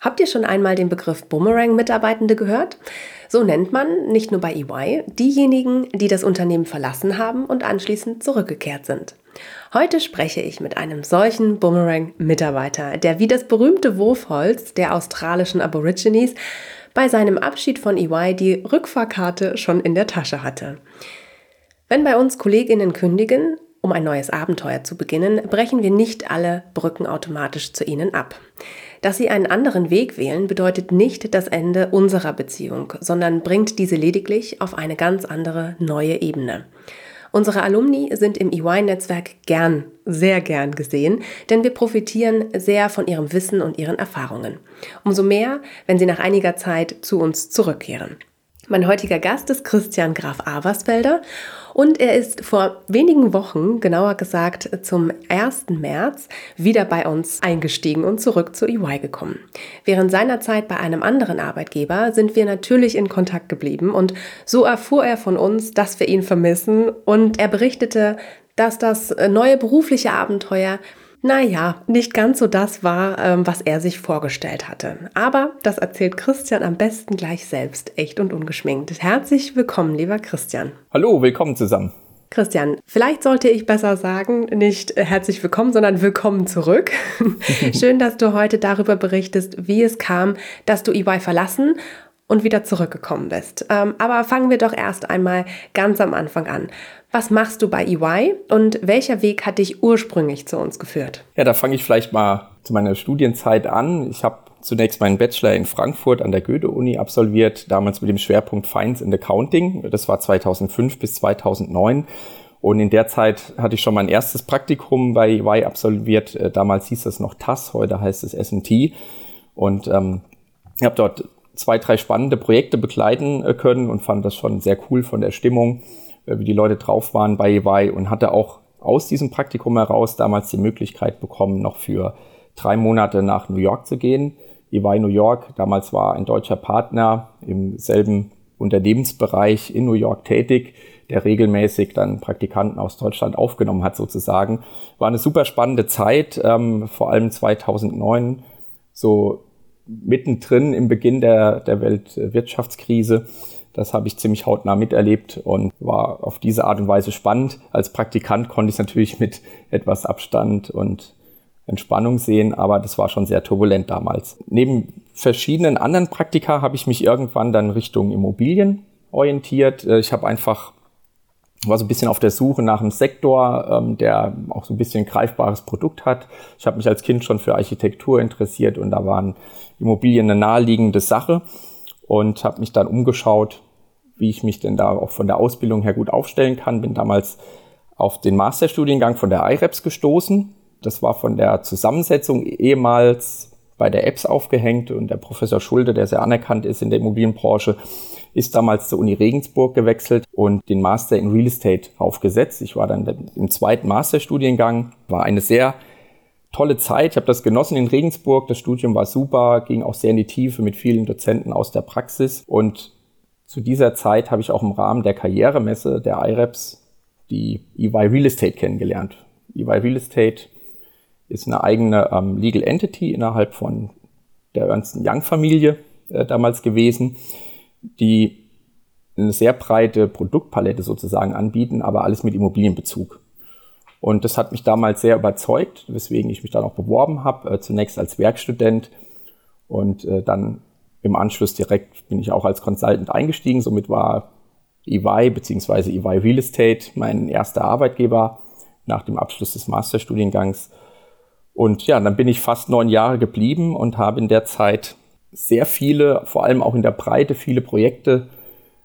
Habt ihr schon einmal den Begriff Boomerang-Mitarbeitende gehört? So nennt man nicht nur bei EY diejenigen, die das Unternehmen verlassen haben und anschließend zurückgekehrt sind. Heute spreche ich mit einem solchen Boomerang-Mitarbeiter, der wie das berühmte Wurfholz der australischen Aborigines bei seinem Abschied von EY die Rückfahrkarte schon in der Tasche hatte. Wenn bei uns Kolleginnen kündigen, um ein neues Abenteuer zu beginnen, brechen wir nicht alle Brücken automatisch zu ihnen ab. Dass sie einen anderen Weg wählen, bedeutet nicht das Ende unserer Beziehung, sondern bringt diese lediglich auf eine ganz andere neue Ebene. Unsere Alumni sind im EY-Netzwerk gern, sehr gern gesehen, denn wir profitieren sehr von ihrem Wissen und ihren Erfahrungen. Umso mehr, wenn sie nach einiger Zeit zu uns zurückkehren. Mein heutiger Gast ist Christian Graf Aversfelder und er ist vor wenigen Wochen, genauer gesagt zum 1. März, wieder bei uns eingestiegen und zurück zu EY gekommen. Während seiner Zeit bei einem anderen Arbeitgeber sind wir natürlich in Kontakt geblieben und so erfuhr er von uns, dass wir ihn vermissen und er berichtete, dass das neue berufliche Abenteuer naja, nicht ganz so das war, ähm, was er sich vorgestellt hatte. Aber das erzählt Christian am besten gleich selbst, echt und ungeschminkt. Herzlich willkommen, lieber Christian. Hallo, willkommen zusammen. Christian, vielleicht sollte ich besser sagen, nicht herzlich willkommen, sondern willkommen zurück. Schön, dass du heute darüber berichtest, wie es kam, dass du EY verlassen und wieder zurückgekommen bist. Ähm, aber fangen wir doch erst einmal ganz am Anfang an. Was machst du bei EY und welcher Weg hat dich ursprünglich zu uns geführt? Ja, da fange ich vielleicht mal zu meiner Studienzeit an. Ich habe zunächst meinen Bachelor in Frankfurt an der Goethe-Uni absolviert, damals mit dem Schwerpunkt Finance and Accounting. Das war 2005 bis 2009. Und in der Zeit hatte ich schon mein erstes Praktikum bei EY absolviert. Äh, damals hieß es noch TAS, heute heißt es SMT. Und ähm, ich habe dort zwei, drei spannende Projekte begleiten äh, können und fand das schon sehr cool von der Stimmung äh, wie die Leute drauf waren bei EY und hatte auch aus diesem Praktikum heraus damals die Möglichkeit bekommen, noch für drei Monate nach New York zu gehen. EY New York, damals war ein deutscher Partner im selben Unternehmensbereich in New York tätig, der regelmäßig dann Praktikanten aus Deutschland aufgenommen hat sozusagen. War eine super spannende Zeit, ähm, vor allem 2009, so mittendrin im Beginn der, der Weltwirtschaftskrise. Das habe ich ziemlich hautnah miterlebt und war auf diese Art und Weise spannend. Als Praktikant konnte ich es natürlich mit etwas Abstand und Entspannung sehen, aber das war schon sehr turbulent damals. Neben verschiedenen anderen Praktika habe ich mich irgendwann dann Richtung Immobilien orientiert. Äh, ich habe einfach war so ein bisschen auf der Suche nach einem Sektor, ähm, der auch so ein bisschen greifbares Produkt hat. Ich habe mich als Kind schon für Architektur interessiert und da waren Immobilien eine naheliegende Sache und habe mich dann umgeschaut, wie ich mich denn da auch von der Ausbildung her gut aufstellen kann. Bin damals auf den Masterstudiengang von der IREPS gestoßen. Das war von der Zusammensetzung ehemals bei der EPS aufgehängt und der Professor Schulde, der sehr anerkannt ist in der Immobilienbranche, ist damals zur Uni Regensburg gewechselt und den Master in Real Estate aufgesetzt. Ich war dann im zweiten Masterstudiengang, war eine sehr tolle Zeit. Ich habe das genossen in Regensburg. Das Studium war super, ging auch sehr in die Tiefe mit vielen Dozenten aus der Praxis. Und zu dieser Zeit habe ich auch im Rahmen der Karrieremesse der IREPS die EY Real Estate kennengelernt. EY Real Estate ist eine eigene ähm, Legal Entity innerhalb von der Ernst Young Familie äh, damals gewesen, die eine sehr breite Produktpalette sozusagen anbieten, aber alles mit Immobilienbezug. Und das hat mich damals sehr überzeugt, weswegen ich mich dann auch beworben habe, äh, zunächst als Werkstudent und äh, dann im Anschluss direkt bin ich auch als Consultant eingestiegen. Somit war EY bzw. EY Real Estate mein erster Arbeitgeber nach dem Abschluss des Masterstudiengangs. Und ja, dann bin ich fast neun Jahre geblieben und habe in der Zeit sehr viele, vor allem auch in der Breite, viele Projekte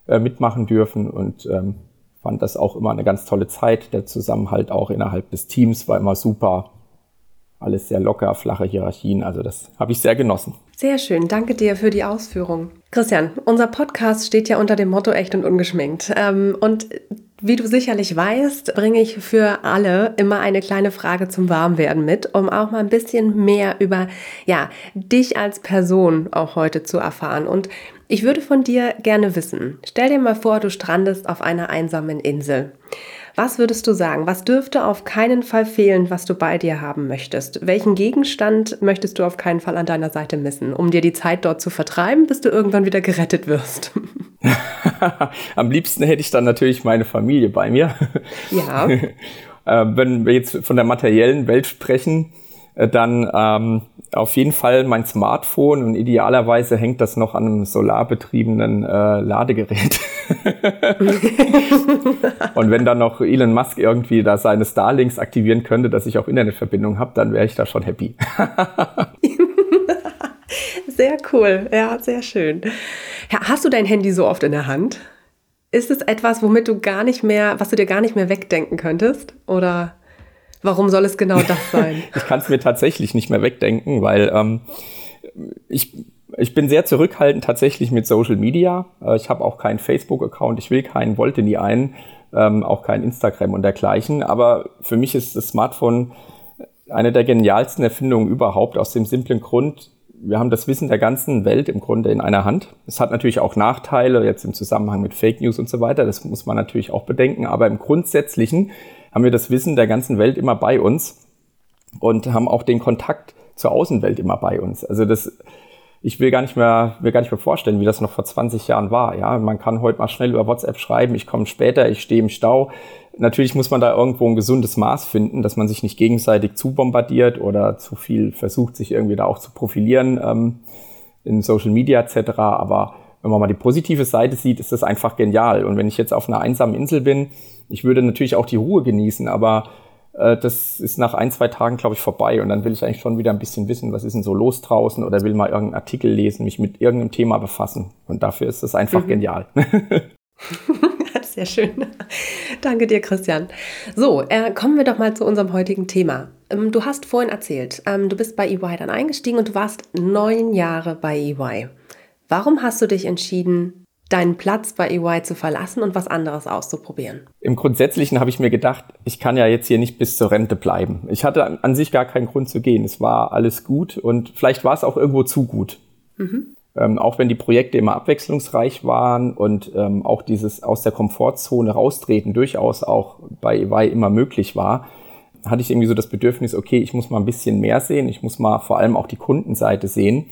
äh, mitmachen dürfen und ähm, fand das auch immer eine ganz tolle Zeit. Der Zusammenhalt auch innerhalb des Teams war immer super. Alles sehr locker, flache Hierarchien. Also das habe ich sehr genossen. Sehr schön, danke dir für die Ausführung. Christian, unser Podcast steht ja unter dem Motto echt und ungeschminkt. Ähm, und wie du sicherlich weißt, bringe ich für alle immer eine kleine Frage zum Warmwerden mit, um auch mal ein bisschen mehr über ja, dich als Person auch heute zu erfahren. Und ich würde von dir gerne wissen, stell dir mal vor, du strandest auf einer einsamen Insel. Was würdest du sagen? Was dürfte auf keinen Fall fehlen, was du bei dir haben möchtest? Welchen Gegenstand möchtest du auf keinen Fall an deiner Seite missen, um dir die Zeit dort zu vertreiben, bis du irgendwann wieder gerettet wirst? Am liebsten hätte ich dann natürlich meine Familie bei mir. Ja. Äh, wenn wir jetzt von der materiellen Welt sprechen, dann ähm, auf jeden Fall mein Smartphone und idealerweise hängt das noch an einem solarbetriebenen äh, Ladegerät. und wenn dann noch Elon Musk irgendwie da seine Starlinks aktivieren könnte, dass ich auch Internetverbindung habe, dann wäre ich da schon happy. sehr cool, ja, sehr schön. Hast du dein Handy so oft in der Hand? Ist es etwas, womit du gar nicht mehr, was du dir gar nicht mehr wegdenken könntest? Oder Warum soll es genau das sein? ich kann es mir tatsächlich nicht mehr wegdenken, weil ähm, ich, ich bin sehr zurückhaltend tatsächlich mit Social Media. Äh, ich habe auch keinen Facebook-Account, ich will keinen, wollte nie einen, ähm, auch kein Instagram und dergleichen. Aber für mich ist das Smartphone eine der genialsten Erfindungen überhaupt aus dem simplen Grund, wir haben das Wissen der ganzen Welt im Grunde in einer Hand. Es hat natürlich auch Nachteile, jetzt im Zusammenhang mit Fake News und so weiter. Das muss man natürlich auch bedenken. Aber im Grundsätzlichen haben wir das Wissen der ganzen Welt immer bei uns und haben auch den Kontakt zur Außenwelt immer bei uns. Also das, ich will gar nicht mehr, will gar nicht mehr vorstellen, wie das noch vor 20 Jahren war. Ja, man kann heute mal schnell über WhatsApp schreiben, ich komme später, ich stehe im Stau. Natürlich muss man da irgendwo ein gesundes Maß finden, dass man sich nicht gegenseitig zu bombardiert oder zu viel versucht, sich irgendwie da auch zu profilieren ähm, in Social Media etc. Aber wenn man mal die positive Seite sieht, ist das einfach genial. Und wenn ich jetzt auf einer einsamen Insel bin, ich würde natürlich auch die Ruhe genießen, aber äh, das ist nach ein, zwei Tagen, glaube ich, vorbei. Und dann will ich eigentlich schon wieder ein bisschen wissen, was ist denn so los draußen oder will mal irgendeinen Artikel lesen, mich mit irgendeinem Thema befassen. Und dafür ist das einfach mhm. genial. Sehr schön. Danke dir, Christian. So, äh, kommen wir doch mal zu unserem heutigen Thema. Ähm, du hast vorhin erzählt, ähm, du bist bei EY dann eingestiegen und du warst neun Jahre bei EY. Warum hast du dich entschieden, deinen Platz bei EY zu verlassen und was anderes auszuprobieren? Im Grundsätzlichen habe ich mir gedacht, ich kann ja jetzt hier nicht bis zur Rente bleiben. Ich hatte an sich gar keinen Grund zu gehen. Es war alles gut und vielleicht war es auch irgendwo zu gut. Mhm. Ähm, auch wenn die Projekte immer abwechslungsreich waren und ähm, auch dieses aus der Komfortzone raustreten durchaus auch bei EY immer möglich war, hatte ich irgendwie so das Bedürfnis, okay, ich muss mal ein bisschen mehr sehen, ich muss mal vor allem auch die Kundenseite sehen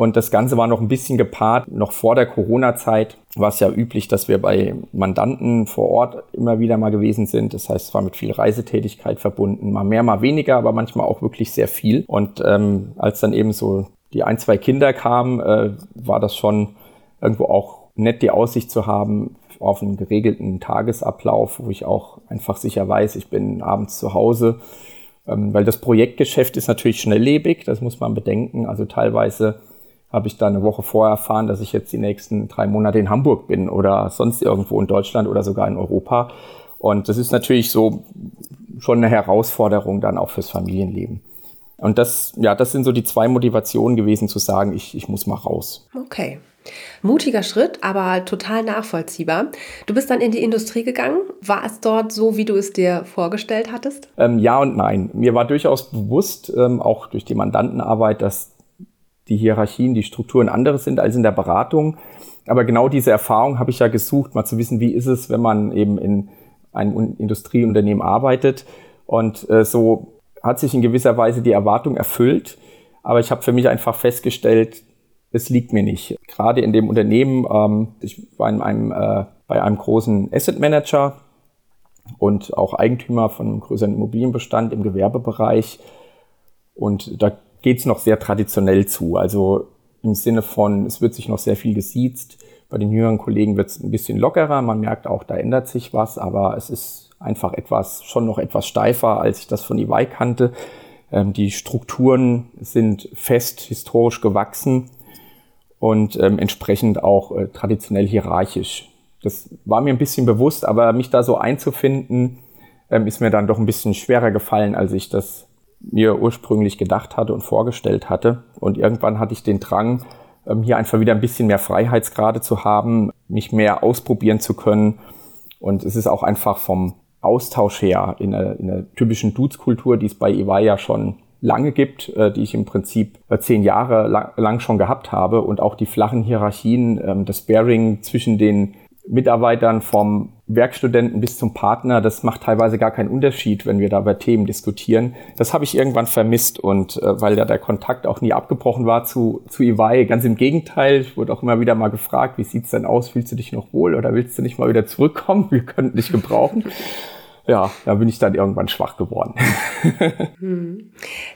und das Ganze war noch ein bisschen gepaart. Noch vor der Corona-Zeit war es ja üblich, dass wir bei Mandanten vor Ort immer wieder mal gewesen sind. Das heißt, es war mit viel Reisetätigkeit verbunden, mal mehr, mal weniger, aber manchmal auch wirklich sehr viel. Und ähm, als dann eben so die ein, zwei Kinder kamen, äh, war das schon irgendwo auch nett, die Aussicht zu haben auf einen geregelten Tagesablauf, wo ich auch einfach sicher weiß, ich bin abends zu Hause. Ähm, weil das Projektgeschäft ist natürlich schnelllebig, das muss man bedenken. Also teilweise habe ich da eine Woche vorher erfahren, dass ich jetzt die nächsten drei Monate in Hamburg bin oder sonst irgendwo in Deutschland oder sogar in Europa. Und das ist natürlich so schon eine Herausforderung dann auch fürs Familienleben. Und das, ja, das sind so die zwei Motivationen gewesen, zu sagen, ich, ich muss mal raus. Okay. Mutiger Schritt, aber total nachvollziehbar. Du bist dann in die Industrie gegangen. War es dort so, wie du es dir vorgestellt hattest? Ähm, ja und nein. Mir war durchaus bewusst, ähm, auch durch die Mandantenarbeit, dass die Hierarchien, die Strukturen andere sind als in der Beratung. Aber genau diese Erfahrung habe ich ja gesucht, mal zu wissen, wie ist es, wenn man eben in einem Industrieunternehmen arbeitet. Und äh, so hat sich in gewisser Weise die Erwartung erfüllt. Aber ich habe für mich einfach festgestellt, es liegt mir nicht. Gerade in dem Unternehmen, ähm, ich war in einem, äh, bei einem großen Asset Manager und auch Eigentümer von einem größeren Immobilienbestand im Gewerbebereich. Und da geht es noch sehr traditionell zu. Also im Sinne von, es wird sich noch sehr viel gesiezt. Bei den jüngeren Kollegen wird es ein bisschen lockerer. Man merkt auch, da ändert sich was, aber es ist einfach etwas, schon noch etwas steifer, als ich das von EY kannte. Ähm, die Strukturen sind fest, historisch gewachsen und ähm, entsprechend auch äh, traditionell hierarchisch. Das war mir ein bisschen bewusst, aber mich da so einzufinden, ähm, ist mir dann doch ein bisschen schwerer gefallen, als ich das mir ursprünglich gedacht hatte und vorgestellt hatte. Und irgendwann hatte ich den Drang, ähm, hier einfach wieder ein bisschen mehr Freiheitsgrade zu haben, mich mehr ausprobieren zu können. Und es ist auch einfach vom Austausch her in der, in der typischen Dudes-Kultur, die es bei EY ja schon lange gibt, äh, die ich im Prinzip äh, zehn Jahre lang, lang, schon gehabt habe und auch die flachen Hierarchien, ähm, das Bearing zwischen den Mitarbeitern vom Werkstudenten bis zum Partner, das macht teilweise gar keinen Unterschied, wenn wir da über Themen diskutieren. Das habe ich irgendwann vermisst und äh, weil ja der Kontakt auch nie abgebrochen war zu, zu EY, ganz im Gegenteil, ich wurde auch immer wieder mal gefragt, wie sieht's denn aus, fühlst du dich noch wohl oder willst du nicht mal wieder zurückkommen, wir könnten dich gebrauchen. ja, da bin ich dann irgendwann schwach geworden. hm.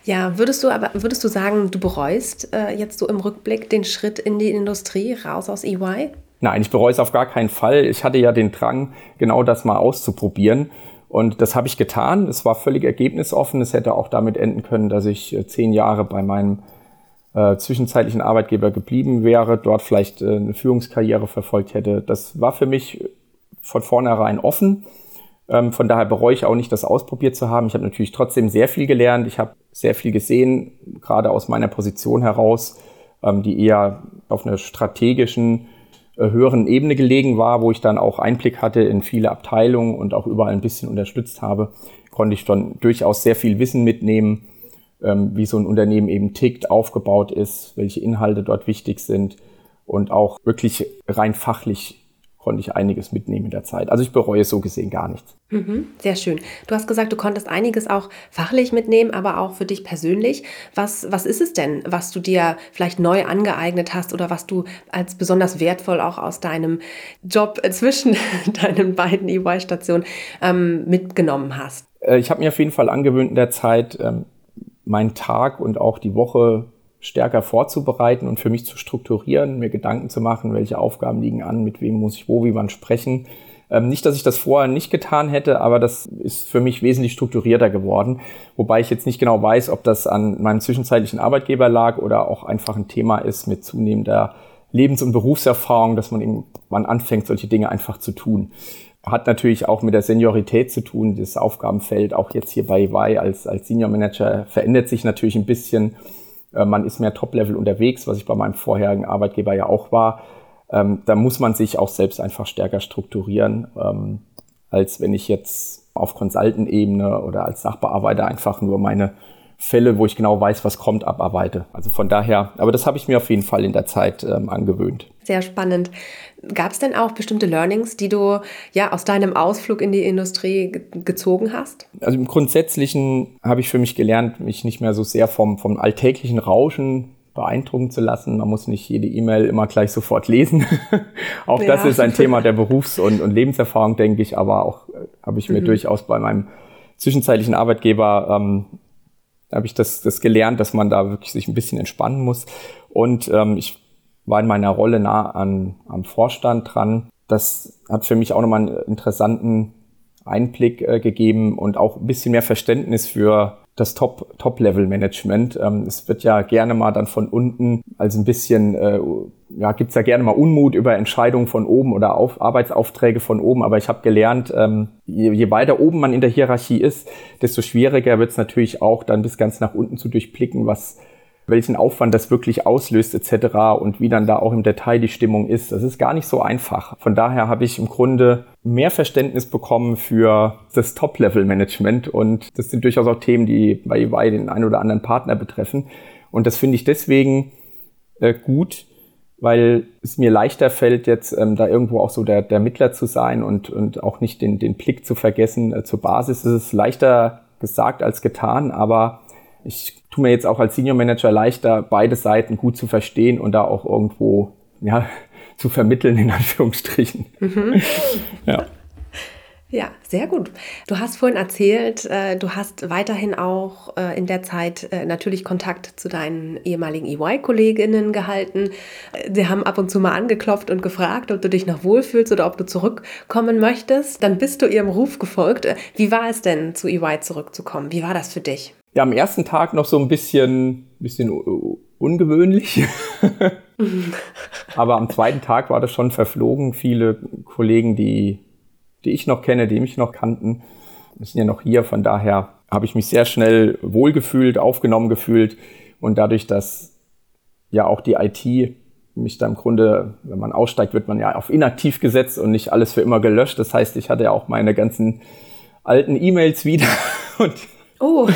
Ja, würdest du aber, würdest du sagen, du bereust äh, jetzt so im Rückblick den Schritt in die Industrie raus aus EY? Nein, ich bereue es auf gar keinen Fall. Ich hatte ja den Drang, genau das mal auszuprobieren. Und das habe ich getan. Es war völlig ergebnisoffen. Es hätte auch damit enden können, dass ich äh, zehn Jahre bei meinem äh, zwischenzeitlichen Arbeitgeber geblieben wäre, dort vielleicht äh, eine Führungskarriere verfolgt hätte. Das war für mich von vornherein offen. Ähm, von daher bereue ich auch nicht, das ausprobiert zu haben. Ich habe natürlich trotzdem sehr viel gelernt. Ich habe sehr viel gesehen, gerade aus meiner Position heraus, ähm, die eher auf einer strategischen höheren Ebene gelegen war, wo ich dann auch Einblick hatte in viele Abteilungen und auch überall ein bisschen unterstützt habe, konnte ich dann durchaus sehr viel Wissen mitnehmen, ähm, wie so ein Unternehmen eben tickt, aufgebaut ist, welche Inhalte dort wichtig sind und auch wirklich rein fachlich konnte ich einiges mitnehmen in der Zeit. Also ich bereue so gesehen gar nichts. Mhm, sehr schön. Du hast gesagt, du konntest einiges auch fachlich mitnehmen, aber auch für dich persönlich. Was, was ist es denn, was du dir vielleicht neu angeeignet hast oder was du als besonders wertvoll auch aus deinem Job zwischen deinen beiden EY-Stationen ähm, mitgenommen hast? Äh, ich habe mir auf jeden Fall angewöhnt in der Zeit, ähm, meinen Tag und auch die Woche stärker vorzubereiten und für mich zu strukturieren, mir Gedanken zu machen, welche Aufgaben liegen an, mit wem muss ich wo, wie wann sprechen. Ähm, nicht, dass ich das vorher nicht getan hätte, aber das ist für mich wesentlich strukturierter geworden. Wobei ich jetzt nicht genau weiß, ob das an meinem zwischenzeitlichen Arbeitgeber lag oder auch einfach ein Thema ist mit zunehmender Lebens- und Berufserfahrung, dass man irgendwann anfängt, solche Dinge einfach zu tun. Hat natürlich auch mit der Seniorität zu tun. Das Aufgabenfeld, auch jetzt hier bei EY als, als Senior Manager, verändert sich natürlich ein bisschen. Äh, man ist mehr Top-Level unterwegs, was ich bei meinem vorherigen Arbeitgeber ja auch war. Ähm, da muss man sich auch selbst einfach stärker strukturieren, ähm, als wenn ich jetzt auf Consultant-Ebene oder als Sachbearbeiter einfach nur meine Fälle, wo ich genau weiß, was kommt, abarbeite. Also von daher, aber das habe ich mir auf jeden Fall in der Zeit ähm, angewöhnt. Sehr spannend. Gab es denn auch bestimmte Learnings, die du ja aus deinem Ausflug in die Industrie ge gezogen hast? Also im Grundsätzlichen habe ich für mich gelernt, mich nicht mehr so sehr vom, vom alltäglichen Rauschen beeindrucken zu lassen. Man muss nicht jede E-Mail immer gleich sofort lesen. auch ja. das ist ein Thema der Berufs- und, und Lebenserfahrung, denke ich. Aber auch äh, habe ich mir mhm. durchaus bei meinem zwischenzeitlichen Arbeitgeber ähm, habe ich das, das gelernt, dass man da wirklich sich ein bisschen entspannen muss. Und ähm, ich war in meiner Rolle nah an, am Vorstand dran. Das hat für mich auch nochmal einen interessanten Einblick äh, gegeben und auch ein bisschen mehr Verständnis für das Top-Level-Management. ähm, es wird ja gerne mal dann von unten als ein bisschen, äh, ja, gibt's ja gerne mal Unmut über Entscheidungen von oben oder auf Arbeitsaufträge von oben. Aber ich habe gelernt, ähm, je, je weiter oben man in der Hierarchie ist, desto schwieriger wird es natürlich auch dann bis ganz nach unten zu durchblicken, was welchen Aufwand das wirklich auslöst etc. und wie dann da auch im Detail die Stimmung ist. Das ist gar nicht so einfach. Von daher habe ich im Grunde mehr Verständnis bekommen für das Top-Level-Management und das sind durchaus auch Themen, die bei EY den einen oder anderen Partner betreffen. Und das finde ich deswegen äh, gut, weil es mir leichter fällt, jetzt ähm, da irgendwo auch so der, der Mittler zu sein und, und auch nicht den, den Blick zu vergessen äh, zur Basis. Es ist leichter gesagt als getan, aber ich tue mir jetzt auch als Senior Manager leichter, beide Seiten gut zu verstehen und da auch irgendwo ja, zu vermitteln, in Anführungsstrichen. Mhm. ja. Ja, sehr gut. Du hast vorhin erzählt, äh, du hast weiterhin auch äh, in der Zeit äh, natürlich Kontakt zu deinen ehemaligen EY-Kolleginnen gehalten. Sie haben ab und zu mal angeklopft und gefragt, ob du dich noch wohlfühlst oder ob du zurückkommen möchtest. Dann bist du ihrem Ruf gefolgt. Wie war es denn, zu EY zurückzukommen? Wie war das für dich? Ja, am ersten Tag noch so ein bisschen, bisschen ungewöhnlich. Aber am zweiten Tag war das schon verflogen. Viele Kollegen, die, die ich noch kenne, die mich noch kannten, sind ja noch hier. Von daher habe ich mich sehr schnell wohlgefühlt, aufgenommen gefühlt und dadurch, dass ja auch die IT mich da im Grunde, wenn man aussteigt, wird man ja auf inaktiv gesetzt und nicht alles für immer gelöscht. Das heißt, ich hatte ja auch meine ganzen alten E-Mails wieder und Oh.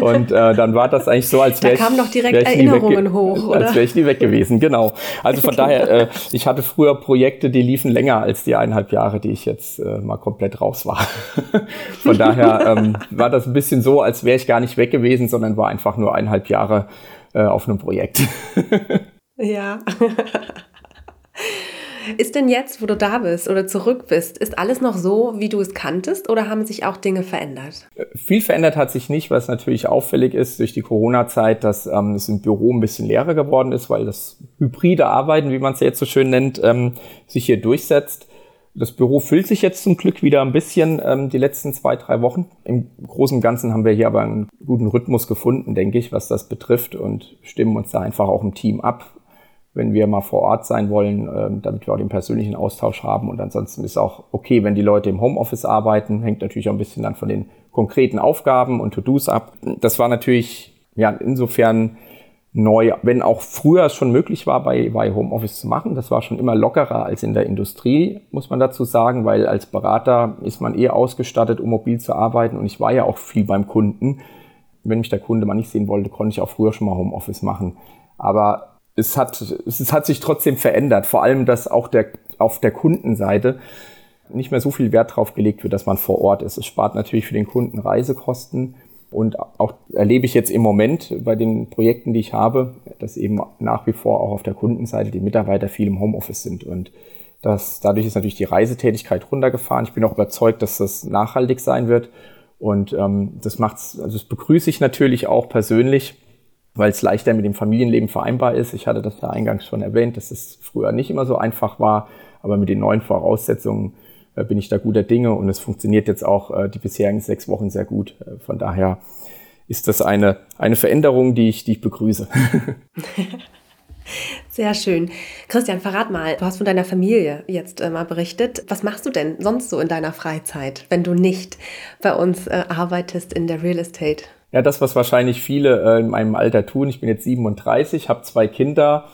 Und äh, dann war das eigentlich so, als wäre ich. Da kamen doch direkt Erinnerungen hoch, oder? Als wäre ich nie weg gewesen, genau. Also von daher, äh, ich hatte früher Projekte, die liefen länger als die eineinhalb Jahre, die ich jetzt äh, mal komplett raus war. von daher ähm, war das ein bisschen so, als wäre ich gar nicht weg gewesen, sondern war einfach nur eineinhalb Jahre äh, auf einem Projekt. ja. Ist denn jetzt, wo du da bist oder zurück bist, ist alles noch so, wie du es kanntest oder haben sich auch Dinge verändert? Viel verändert hat sich nicht, was natürlich auffällig ist durch die Corona-Zeit, dass ähm, es im Büro ein bisschen leerer geworden ist, weil das hybride Arbeiten, wie man es jetzt so schön nennt, ähm, sich hier durchsetzt. Das Büro füllt sich jetzt zum Glück wieder ein bisschen ähm, die letzten zwei, drei Wochen. Im Großen und Ganzen haben wir hier aber einen guten Rhythmus gefunden, denke ich, was das betrifft und stimmen uns da einfach auch im Team ab wenn wir mal vor Ort sein wollen, ähm, damit wir auch den persönlichen Austausch haben. Und ansonsten ist auch okay, wenn die Leute im Homeoffice arbeiten. Hängt natürlich auch ein bisschen dann von den konkreten Aufgaben und To-Dos ab. Das war natürlich ja insofern neu, wenn auch früher schon möglich war, bei, bei Homeoffice zu machen. Das war schon immer lockerer als in der Industrie, muss man dazu sagen, weil als Berater ist man eher ausgestattet, um mobil zu arbeiten. Und ich war ja auch viel beim Kunden. Wenn mich der Kunde mal nicht sehen wollte, konnte ich auch früher schon mal Homeoffice machen. Aber es hat, es hat sich trotzdem verändert. Vor allem, dass auch der, auf der Kundenseite nicht mehr so viel Wert drauf gelegt wird, dass man vor Ort ist. Es spart natürlich für den Kunden Reisekosten. Und auch erlebe ich jetzt im Moment bei den Projekten, die ich habe, dass eben nach wie vor auch auf der Kundenseite die Mitarbeiter viel im Homeoffice sind. Und das, dadurch ist natürlich die Reisetätigkeit runtergefahren. Ich bin auch überzeugt, dass das nachhaltig sein wird. Und ähm, das macht's, also das begrüße ich natürlich auch persönlich, weil es leichter mit dem Familienleben vereinbar ist. Ich hatte das ja eingangs schon erwähnt, dass es früher nicht immer so einfach war, aber mit den neuen Voraussetzungen äh, bin ich da guter Dinge und es funktioniert jetzt auch äh, die bisherigen sechs Wochen sehr gut. Äh, von daher ist das eine, eine Veränderung, die ich, die ich begrüße. Sehr schön. Christian, verrat mal, du hast von deiner Familie jetzt mal berichtet. Was machst du denn sonst so in deiner Freizeit, wenn du nicht bei uns arbeitest in der Real Estate? Ja, das, was wahrscheinlich viele äh, in meinem Alter tun. Ich bin jetzt 37, habe zwei Kinder,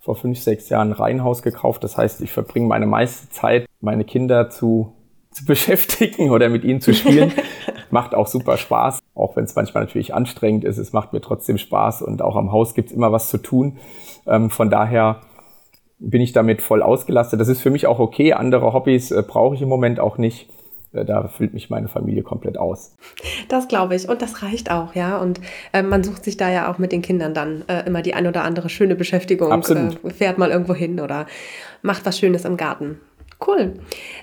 vor fünf, sechs Jahren ein Reihenhaus gekauft. Das heißt, ich verbringe meine meiste Zeit, meine Kinder zu, zu beschäftigen oder mit ihnen zu spielen. macht auch super Spaß, auch wenn es manchmal natürlich anstrengend ist. Es macht mir trotzdem Spaß und auch am Haus gibt es immer was zu tun. Ähm, von daher bin ich damit voll ausgelastet. Das ist für mich auch okay. Andere Hobbys äh, brauche ich im Moment auch nicht. Äh, da füllt mich meine Familie komplett aus. Das glaube ich und das reicht auch, ja. Und äh, man sucht sich da ja auch mit den Kindern dann äh, immer die ein oder andere schöne Beschäftigung. Absolut. Äh, fährt mal irgendwo hin oder macht was Schönes im Garten. Cool.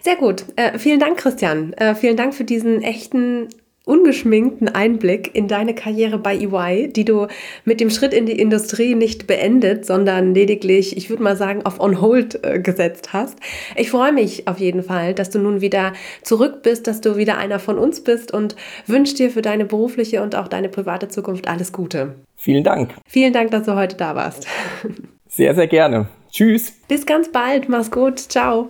Sehr gut. Äh, vielen Dank, Christian. Äh, vielen Dank für diesen echten ungeschminkten Einblick in deine Karriere bei EY, die du mit dem Schritt in die Industrie nicht beendet, sondern lediglich, ich würde mal sagen, auf On Hold äh, gesetzt hast. Ich freue mich auf jeden Fall, dass du nun wieder zurück bist, dass du wieder einer von uns bist und wünsche dir für deine berufliche und auch deine private Zukunft alles Gute. Vielen Dank. Vielen Dank, dass du heute da warst. Sehr, sehr gerne. Tschüss. Bis ganz bald. Mach's gut. Ciao.